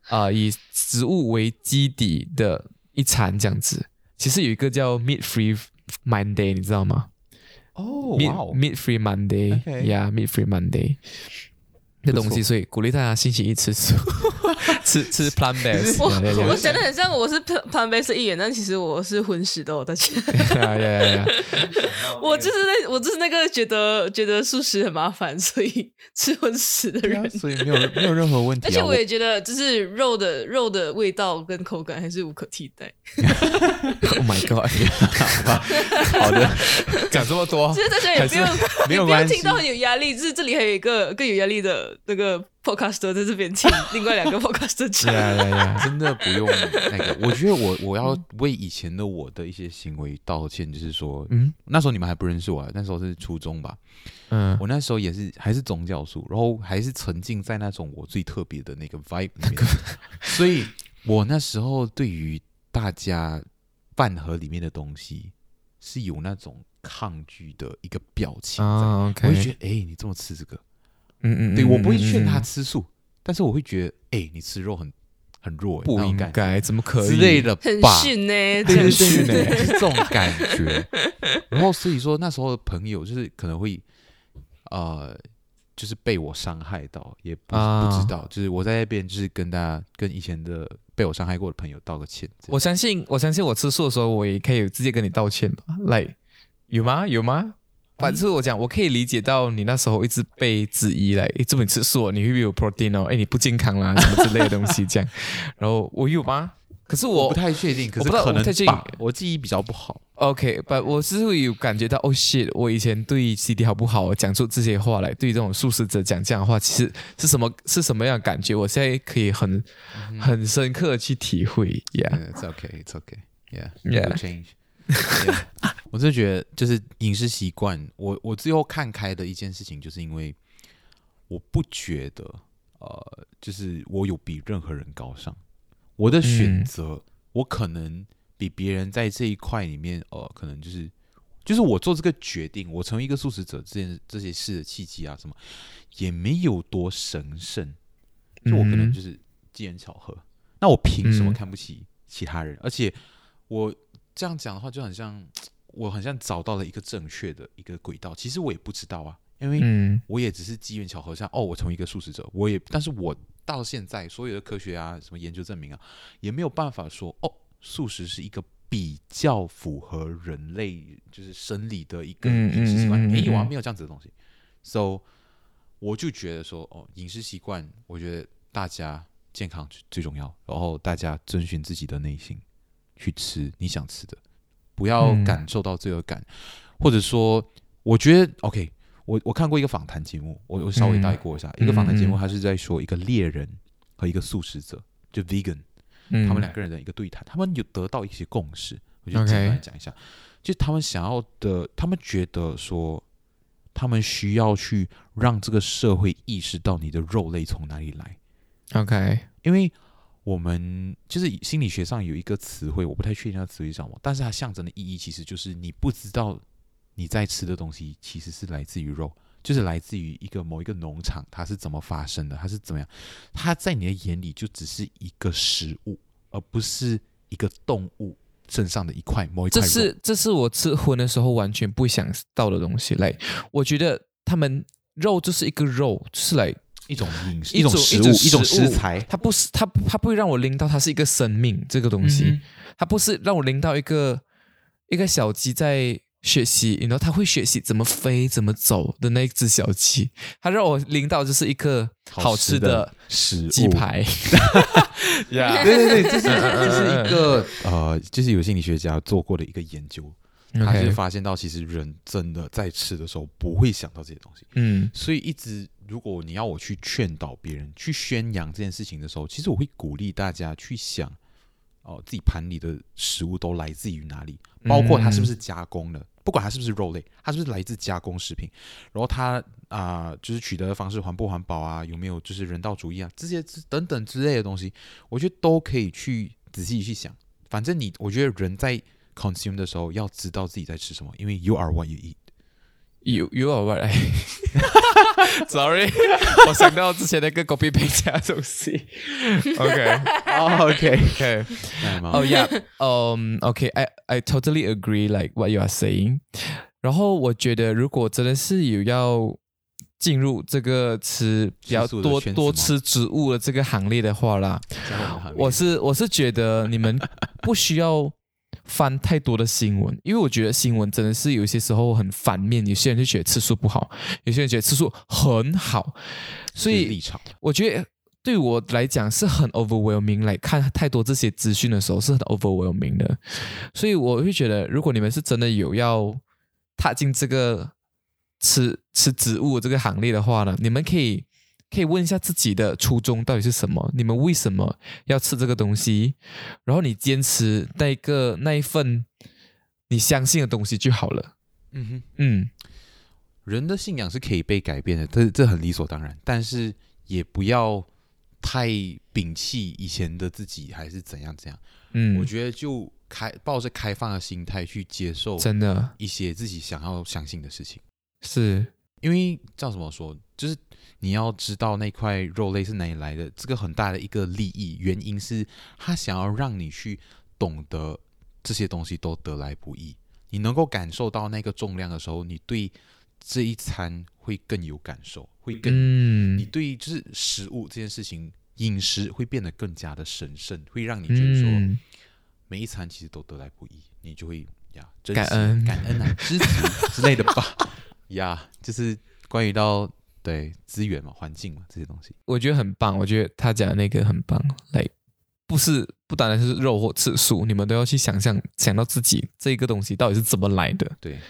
啊、以植物为基底的一餐这样子。其实有一个叫 meat free Monday，你知道吗？哦 meat free Monday，yeah，meat free Monday 的东西，所以鼓励大家星期一吃素，*laughs* 吃吃 plant based。我 *laughs* 我.讲的很像我是 plant based 的一员，但其实我是荤食的哦，大家。yeah, yeah, yeah. 我就是那我就是那个觉得觉得素食很麻烦，所以吃荤食的人啊。所以没有没有任何问题、啊。*laughs* 而且我也觉得，就是肉的肉的味道跟口感还是无可替代。Oh my god！好的，讲这么多其，实大家也不用没有听到很有压力，就是这里还有一个更有压力的那个 podcaster 在这边请 *laughs* 另外两个 podcaster 讲。呀呀呀！真的不用那个。我觉得我 *laughs* 我要为以前的我的一些行为道歉，就是说，嗯那时候你们还不认识我啊，那时候是初中吧。嗯，我那时候也是还是宗教书，然后还是沉浸在那种我最特别的那个 vibe 里面，*laughs* 所以我那时候对于大家饭盒里面的东西是有那种抗拒的一个表情在。啊我会觉得，哎、你这么吃这个，嗯嗯，对我不会劝他嗯吃素，但是我会觉得，哎、你吃肉很很弱、欸，不应该，怎么可以之类？的很吧。逊呢、对对对训对，欸就是这种感觉。然后所以说那时候的朋友就是可能会呃，就是被我伤害到，也不、啊不知道。就是我在那边就是跟大家跟以前的被我伤害过的朋友道个歉。我相信，我相信我吃素的时候，我也可以直接跟你道歉吧？来，有吗？有吗？反正我讲，我可以理解到你那时候一直被质疑来，诶，这么你吃素哦，你会不会有 protein 哦？哎，你不健康啦，*laughs* 什么之类的东西这样。然后我有吗？可是我我不太确定，可是可能我不太确定吧，我记忆比较不好。OK，but 我是会有感觉到，哦 shit，我以前对 CD 好不好，我讲出这些话来，对这种素食者讲这样的话，其实是什么是什么样的感觉？我现在可以很、很深刻的去体会，Yeah，Yeah, it's okay, it's okay. Yeah, Yeah. will change. Yeah. *laughs* 我真的觉得，就是饮食习惯，我我最后看开的一件事情，就是因为我不觉得，呃，就是我有比任何人高尚。我的选嗯择，我可能比别人在这一块里面，呃，可能就是就是我做这个决定，我成为一个素食者这件这些事的契机啊，什么也没有多神圣，就我可能嗯就是机缘巧合。那我凭什么嗯看不起其他人？而且我这样讲的话，就很像我好像找到了一个正确的一个轨道。其实我也不知道啊，因为嗯我也只是机缘巧合下，哦，我成为一个素食者，我也，但是我到现在所有的科学啊，什么研究证明啊，也没有办法说，哦，素食是一个比较符合人类就是生理的一个嗯饮食习惯，没有啊，嗯没有这样子的东西。So，我就觉得说，哦，饮食习惯，我觉得大家健康最最重要，然后大家遵循自己的内心去吃你想吃的，不要嗯。感受到罪恶感，或者说，我觉得 OK，我我看过一个访谈节目，我我稍微带过一下，一个访谈节目，他是在说一个猎人和一个素食者，就 vegan，嗯，他们两个人的一个对谈，他们有得到一些共识，我就简单讲一下，就他们想要的，他们觉得说，他们需要去让这个社会意识到你的肉类从哪里来，OK，因为我们就是心理学上有一个词汇，我不太确定它词汇是什么，但是它象征的意义其实就是你不知道你在吃的东西其实是来自于肉，就是来自于一个某一个农场，它是怎么发生的，它是怎么样，它在你的眼里就只是一个食物，而不是一个动物身上的一块某一块。这是这是我吃荤的时候完全不想到的东西。来，我觉得他们肉就是一个肉，就是来一种饮食，一种种食物，一种食材。它不是它它不会让我拎到它是一个生命这个东西，嗯它不是让我拎到一个一个小鸡在学习，然后它会学习怎么飞怎么走的那一只小鸡，它让我拎到就是一个好吃的食物。鸡排。*laughs* 呀对对对，这是 *laughs* 这是一个呃，就是有心理学家做过的一个研究，他就 OK，发现到其实人真的在吃的时候不会想到这些东西，嗯。所以一直如果你要我去劝导别人去宣扬这件事情的时候，其实我会鼓励大家去想哦、自己盘里的食物都来自于哪里，包括它是不是加工的，不管它是不是肉类，它是不是来自加工食品，然后它啊、就是取得的方式环不环保啊，有没有就是人道主义啊，这些之等等之类的东西，我觉得都可以去仔细去想。反正你，我觉得人在 consume 的时候要知道自己在吃什么，因为 you are what you eat。有有啊，我 Sorry，*laughs* 我想到之前那个 copy paste 的东西。OK 哦 OK，OK，那吗？Oh yeah, um, okay, I I totally agree like what you are saying. 然后我觉得，如果真的是有要进入这个吃比较吃素的多圈子吗？多吃植物的这个行列的话啦，加入我们行列。我是我是觉得你们不需要翻太多的新闻，因为我觉得新闻真的是有些时候很反面，有些人就觉得吃素不好，有些人觉得吃素很好，所以立场。我觉得对我来讲是很 overwhelming，来看太多这些资讯的时候是很 overwhelming 的，所以我会觉得，如果你们是真的有要踏进这个吃吃植物这个行列的话呢，你们可以可以问一下自己的初衷到底是什么，你们为什么要吃这个东西，然后你坚持那一个那一份你相信的东西就好了。嗯哼，嗯。人的信仰是可以被改变的，这这很理所当然，但是也不要太摒弃以前的自己，还是怎样怎样。嗯，我觉得就开抱着开放的心态去接受真的。一些自己想要相信的事情，是。因为叫什么说，就是你要知道那块肉类是哪里来的，这个很大的一个利益原因是他想要让你去懂得这些东西都得来不易，你能够感受到那个重量的时候，你对这一餐会更有感受，会更、嗯你对就是食物这件事情。饮食会变得更加的神圣，会让你觉得说嗯每一餐其实都得来不易，你就会呀感恩感恩啊，知足之类的吧。*laughs* 呀，就是关于到对资源嘛、环境嘛这些东西。我觉得很棒，我觉得他讲的那个很棒，来，不是不单单是肉或吃素，你们都要去想象想到自己这个东西到底是怎么来的对，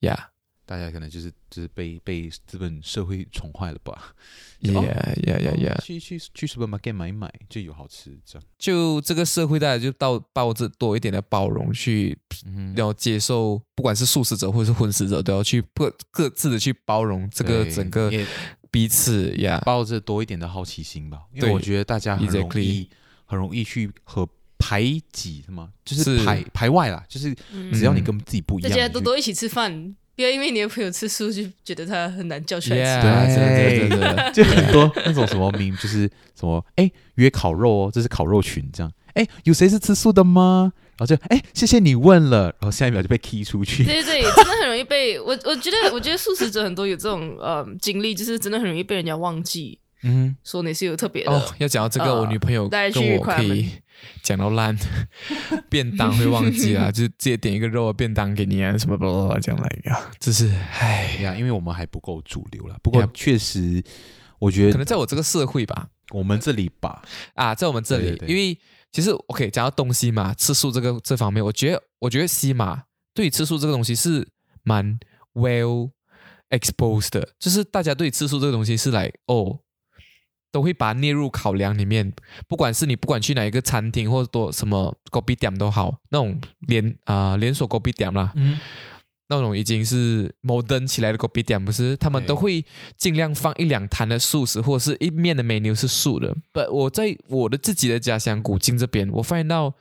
呀大家可能就是就是被被资本社会宠坏了吧？*laughs* 呀哦呀呀呀！去去去 supermarket 买一买就有好吃，这样。就这个社会，大家就到抱着多一点的包容去，嗯要接受，不管是素食者或者是荤食者，都要去各各自的去包容这个整个彼此呀。抱着多一点的好奇心吧，因为我觉得大家很容 exactly 易很容易去和排挤什么，就是是排排外啦，就是嗯只要你跟自己不一样，你就家多多一起吃饭，不要因为你的朋友吃素就觉得他很难叫出来吃。Yeah，真的对真的真的就很多那种什么名，就是什么哎约烤肉哦，这是烤肉群这样，哎有谁是吃素的吗？然后就哎谢谢你问了，然后下一秒就被踢出去。对对对，真的很容易被 *laughs* 我我觉得我觉得素食者很多有这种呃经历，就是真的很容易被人家忘记嗯，说你是有特别的。哦，要讲到这个，呃我女朋友跟我可以讲到烂，*laughs* 便当会忘记啊，*laughs* 就直接点一个肉的便当给你啊，什么巴拉巴拉这样来呀，就是唉，呀，因为我们还不够主流啦。不过确实，我觉得可能在我这个社会吧，我们这里吧，啊，在我们这里，对对对。因为其实 OK 讲到东西嘛，吃素这个这方面，我觉得我觉得西马对于吃素这个东西是蛮 well exposed 的，就是大家对吃素这个东西是来哦，都会把它列入考量里面。不管是你不管去哪一个餐厅或者多什么 g o b i 店都好，那种连啊、连锁 g o b i 店啦，嗯，那种已经是 modern 起来的 g o b i 店，不是他们都会尽量放一两坛的素食，或者是一面的 menu 是素的。不，我在我的自己的家乡古晋这边，我发现到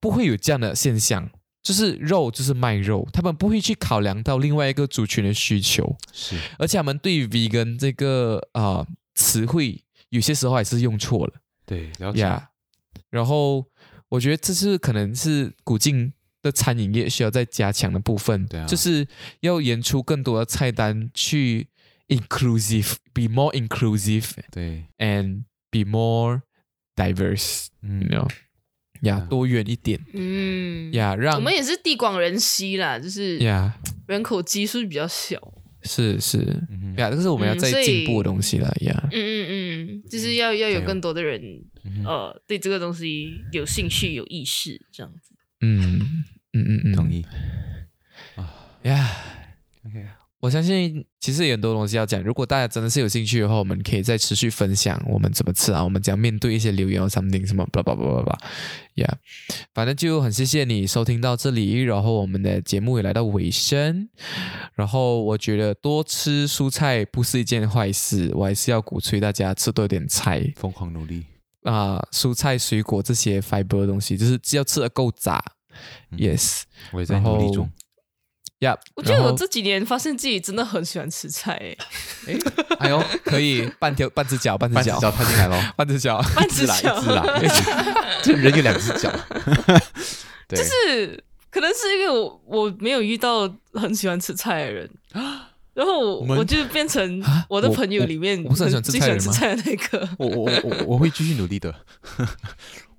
不会有这样的现象。就是肉就是卖肉，他们不会去考量到另外一个族群的需求，是而且他们对于 vegan 这个啊、呃词汇，有些时候还是用错了。对，了解。呀。然后我觉得这是可能是古晋的餐饮业需要再加强的部分，对啊。就是要研出更多的菜单去 inclusive，be more inclusive 对，and be more diverse，you 嗯。know，呀、啊多元一点。嗯，呀让我们也是地广人稀啦，就是呀。人口基数比较小。是是嗯哼呀，这个是我们要再嗯所以进步的东西了呀。嗯嗯嗯，就是要要有更多的人呃对这个东西有兴趣、有意识，这样子。嗯嗯嗯嗯，同意。呀。OK，我相信其实有很多东西要讲，如果大家真的是有兴趣的话，我们可以再持续分享我们怎么吃啊，我们怎样面对一些留言或 something 什么，blah blah blah blah blah，yeah，，反正就很谢谢你收听到这里，然后我们的节目也来到尾声，然后我觉得多吃蔬菜不是一件坏事，我还是要鼓吹大家吃多一点菜疯狂努力。啊、蔬菜水果这些 fiber 的东西，就是只要吃的够杂、嗯 y e s 我也在努力中。呀，我觉得我这几年发现自己真的很喜欢吃菜、欸，哎呦可以半条半只脚半只脚半只脚。踏进来喽，半只脚。半一只脚 *laughs* 一只啦，*laughs* 这人有两只脚。对，是可能是因为我我没有遇到很喜欢吃菜的人，然后我我就变成啊？我的朋友里面我我不是很喜欢吃最菜的人吗？喜欢吃菜的那个。我我我我我会继续努力的，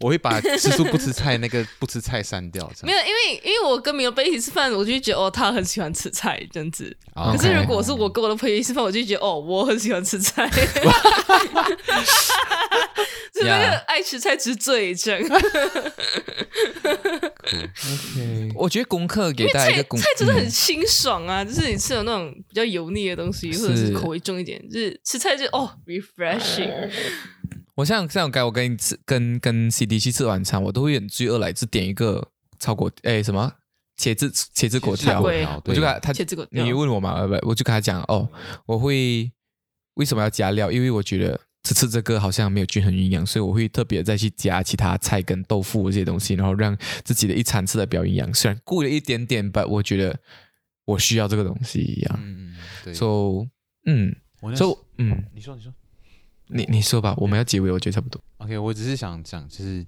我会把吃素不吃菜那个不吃菜删掉。这没有，因为因为我跟米欧贝一起吃饭，我就会觉得哦，他很喜欢吃菜这样子。啊可是如果是我跟我的朋友一起吃饭，我就觉得哦，我很喜欢吃菜，是那个 Yeah 爱吃菜之最这样。OK，我觉得功课给大家一个功，菜菜真的很嗯清爽啊，就是你吃了那种比较油腻的东西，或者是口味重一点，就是吃菜就哦 refreshing。我像像该我跟你吃跟跟 CD 去吃晚餐，我都会很罪恶来只点一个炒果哎什么茄子茄子粿条，粿我就跟他他你问我嘛，呃不，我就跟他讲哦，我会为什么要加料？因为我觉得只吃这个好像没有均衡营养，所以我会特别再去加其他菜跟豆腐这些东西，然后让自己的一餐吃的比较营养。虽然贵了一点点，but 我觉得我需要这个东西一样。嗯嗯，对。So 嗯，So 嗯，你说你说你你说吧，我们要结尾，我觉得差不多。，OK，我只是想讲，就是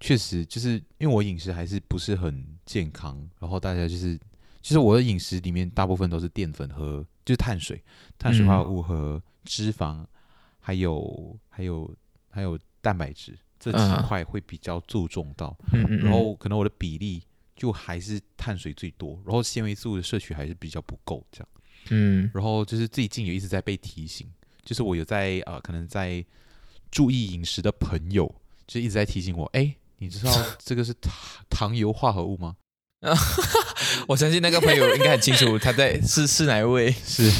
确实就是因为我饮食还是不是很健康，然后大家就是，其实我的饮食里面大部分都是淀粉和就是碳水、碳水化合物和脂肪，还有还有还有蛋白质这几嗯。块会比较注重到，嗯嗯，然后可能我的比例就还是碳水最多，然后纤维素的摄取还是比较不够这样。嗯。然后就是最近有一直在被提醒，就是我有在呃，可能在注意饮食的朋友，就一直在提醒我，哎，你知道 *laughs* 这个是糖糖油化合物吗？*laughs* 我相信那个朋友应该很清楚他在是是哪一位。*laughs* 是，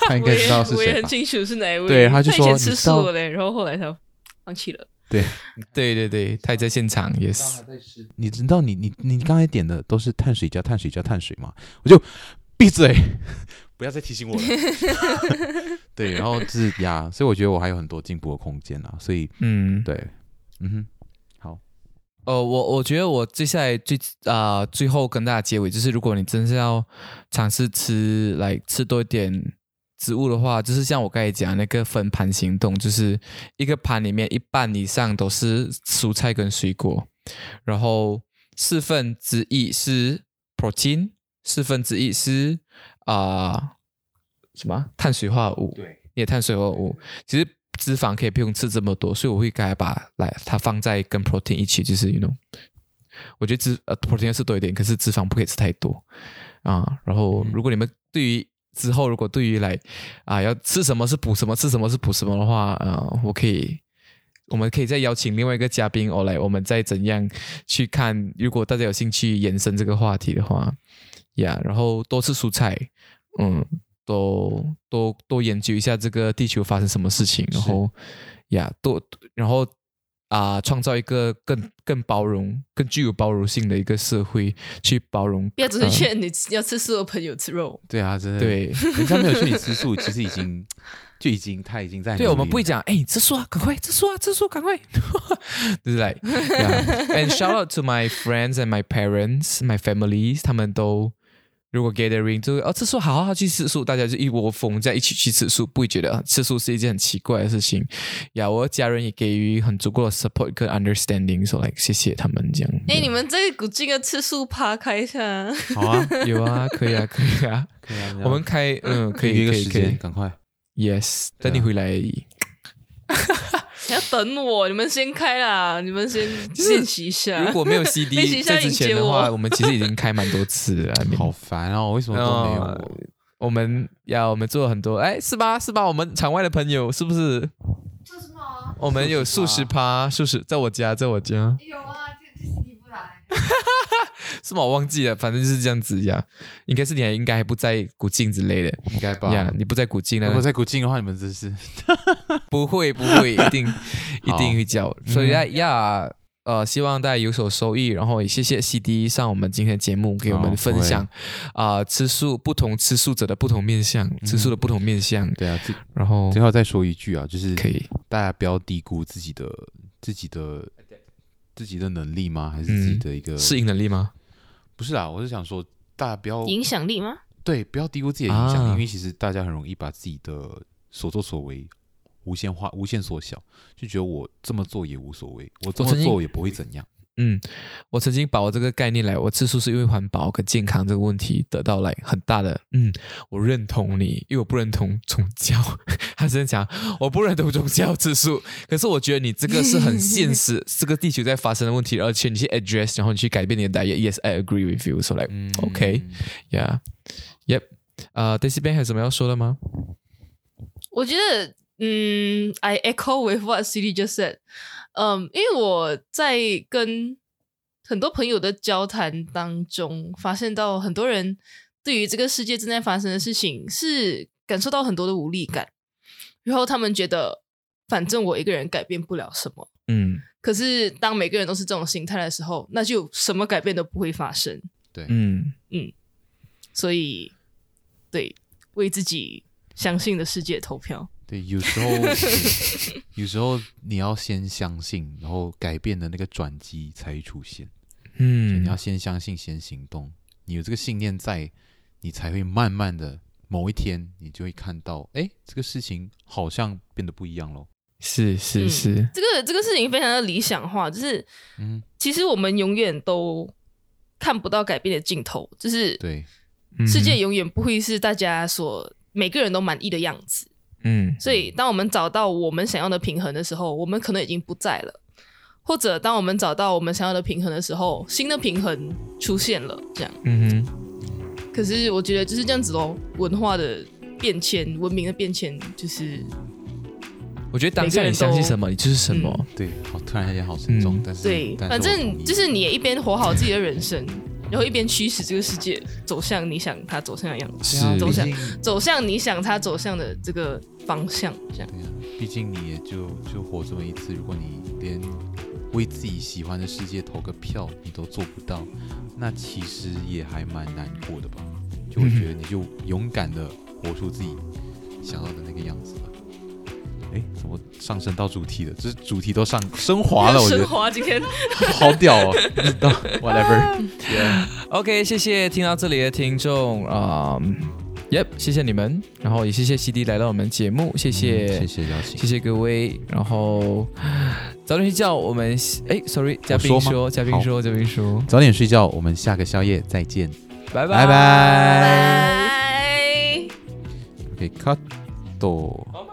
他应该知道是谁吧？我也很清楚是哪一位。对他就说吃素了嘞，然后后来他放弃了。对对对，他也在现场，yes。你知道你你你刚才点的都是碳水加碳水加碳水吗？我就闭嘴，不要再提醒我了。*laughs* 对，然后就是呀，所以我觉得我还有很多进步的空间啊，所以嗯，对，嗯哼，好，呃，我我觉得我接下来最啊、最后跟大家结尾就是，如果你真是要尝试吃来吃多一点植物的话，就是像我刚才讲那个分盘行动，就是一个盘里面一半以上都是蔬菜跟水果，然后四分之一是 protein，四分之一是啊、什么碳水化合物，对，也碳水化合物，其实脂肪可以不用吃这么多，所以我会该把来它放在跟 protein 一起，就是 you know，我觉得脂呃 protein 要吃多一点，可是脂肪不可以吃太多啊。然后如果你们对于之后如果对于来啊要吃什么是补什么，吃什么是补什么的话，呃，我可以。我们可以再邀请另外一个嘉宾哦，来，我们再怎样去看？如果大家有兴趣延伸这个话题的话，呀、然后多吃蔬菜，嗯，多多多研究一下这个地球发生什么事情，然后呀，多然后啊、创造一个更更包容、更具有包容性的一个社会，去包容。不要只是呃劝你要吃素的朋友吃肉。对啊，真的，对人家没有劝你吃素，其实已经 *laughs* 就已经他已经在对，我们不会讲，哎，吃素啊，赶快吃素啊，吃素，赶快，*laughs* 就是 like yeah. *laughs* And shout out to my friends and my parents, my families，他们都如果 gathering 就哦吃素，好好好去吃素，大家就一窝蜂在一起去吃素，不会觉得吃素是一件很奇怪的事情。呀，我的家人也给予很足够的 support 跟 understanding，所以 like 谢谢他们这样。哎、你们这个古晋的吃素趴开一下，好啊，*laughs* 有啊，可以啊，可以啊，可以啊，我们开嗯，可以，可以，可以，赶快。，yes，等你回来而已。*laughs* 你要等我，你们先开啦，你们先练习一下。如果没有 CD *laughs* 在之前的话，我我们其实已经开蛮多次了。好烦哦，为什么都没有呃我？们要我们做了很多，哎，是吧？是吧？我们场外的朋友是不是？做什么？我们有数十趴，数十，在我家，在我家，有啊。*laughs* 是吗？我忘记了，反正就是这样子呀。应该是你还应该还不在古晋之类的应该吧？呀，你不在古晋呢如果？在古晋的话，你们真是 *laughs* 不会，不会，一定 *laughs* 一定会叫。所以呀呀。呃，希望大家有所收益，然后也谢谢 CD 上我们今天的节目给我们哦分享啊、吃素不同吃素者的不同面相，吃素的不同面相，对啊。最然后最后再说一句啊，就是可以大家不要低估自己的自己的自己的能力吗？还是自己的一个适应能力吗？不是啊，我是想说，大家不要影响力吗？对，不要低估自己的影响力，啊因为其实大家很容易把自己的所作所为无限化、无限缩小，就觉得我这么做也无所谓，我这么做也不会怎样。嗯，我曾经把我这个概念来，我吃素是因为环保跟健康这个问题得到来很大的，嗯，我认同你，因为我不认同宗教。*laughs* 他是讲我不认同宗教吃素，可是我觉得你这个是很现实，这个地球在发生的问题，而且你去 address，然后你去改变你的 diet。Yes, I agree with you. So like, 嗯 OK yeah, yep. 呃、s y 边还有什么要说的吗？我觉得，嗯，I echo with what CD just said。嗯，因为我在跟很多朋友的交谈当中，发现到很多人对于这个世界正在发生的事情是感受到很多的无力感，然后他们觉得，反正我一个人改变不了什么。嗯可是当每个人都是这种心态的时候，那就什么改变都不会发生。对，嗯嗯所以，对，为自己相信的世界投票。对，有时候有时候你要先相信，然后改变的那个转机才会出现。嗯，你要先相信，先行动。你有这个信念在，你才会慢慢的某一天，你就会看到，哎，这个事情好像变得不一样喽。是是嗯是，这个这个事情非常的理想化，就是嗯，其实我们永远都看不到改变的尽头，就是对，嗯世界永远不会是大家所每个人都满意的样子。嗯所以，当我们找到我们想要的平衡的时候，我们可能已经不在了；或者，当我们找到我们想要的平衡的时候，新的平衡出现了。这样，嗯哼。可是我觉得就是这样子喽，文化的变迁、文明的变迁，就是我觉得当下你相信什么，你就是什么。对，好，突然间好沉重，嗯但是对，但反正就是你也一边活好自己的人生，然后一边驱使这个世界走向你想它走向的样子，走向走向你想它走向的这个方向。这样，对啊，毕竟你也就就活这么一次，如果你连为自己喜欢的世界投个票你都做不到，那其实也还蛮难过的吧？就我觉得你就勇敢的活出自己想要的那个样子吧。哎，怎么上升到主题了？这主题都上升华了，我觉升得华今天 *laughs* 好屌哦！不知道，whatever。Yeah OK，谢谢听到这里的听众啊、y e p 谢谢你们，然后也谢谢 CD 来到我们节目，谢谢、嗯谢谢邀请谢。谢各位，然后早点睡觉，我们哎，sorry，嘉宾说嘉宾说，嘉宾说，早点睡觉，我们下个宵夜再见。拜拜拜拜。OK，cut。OK。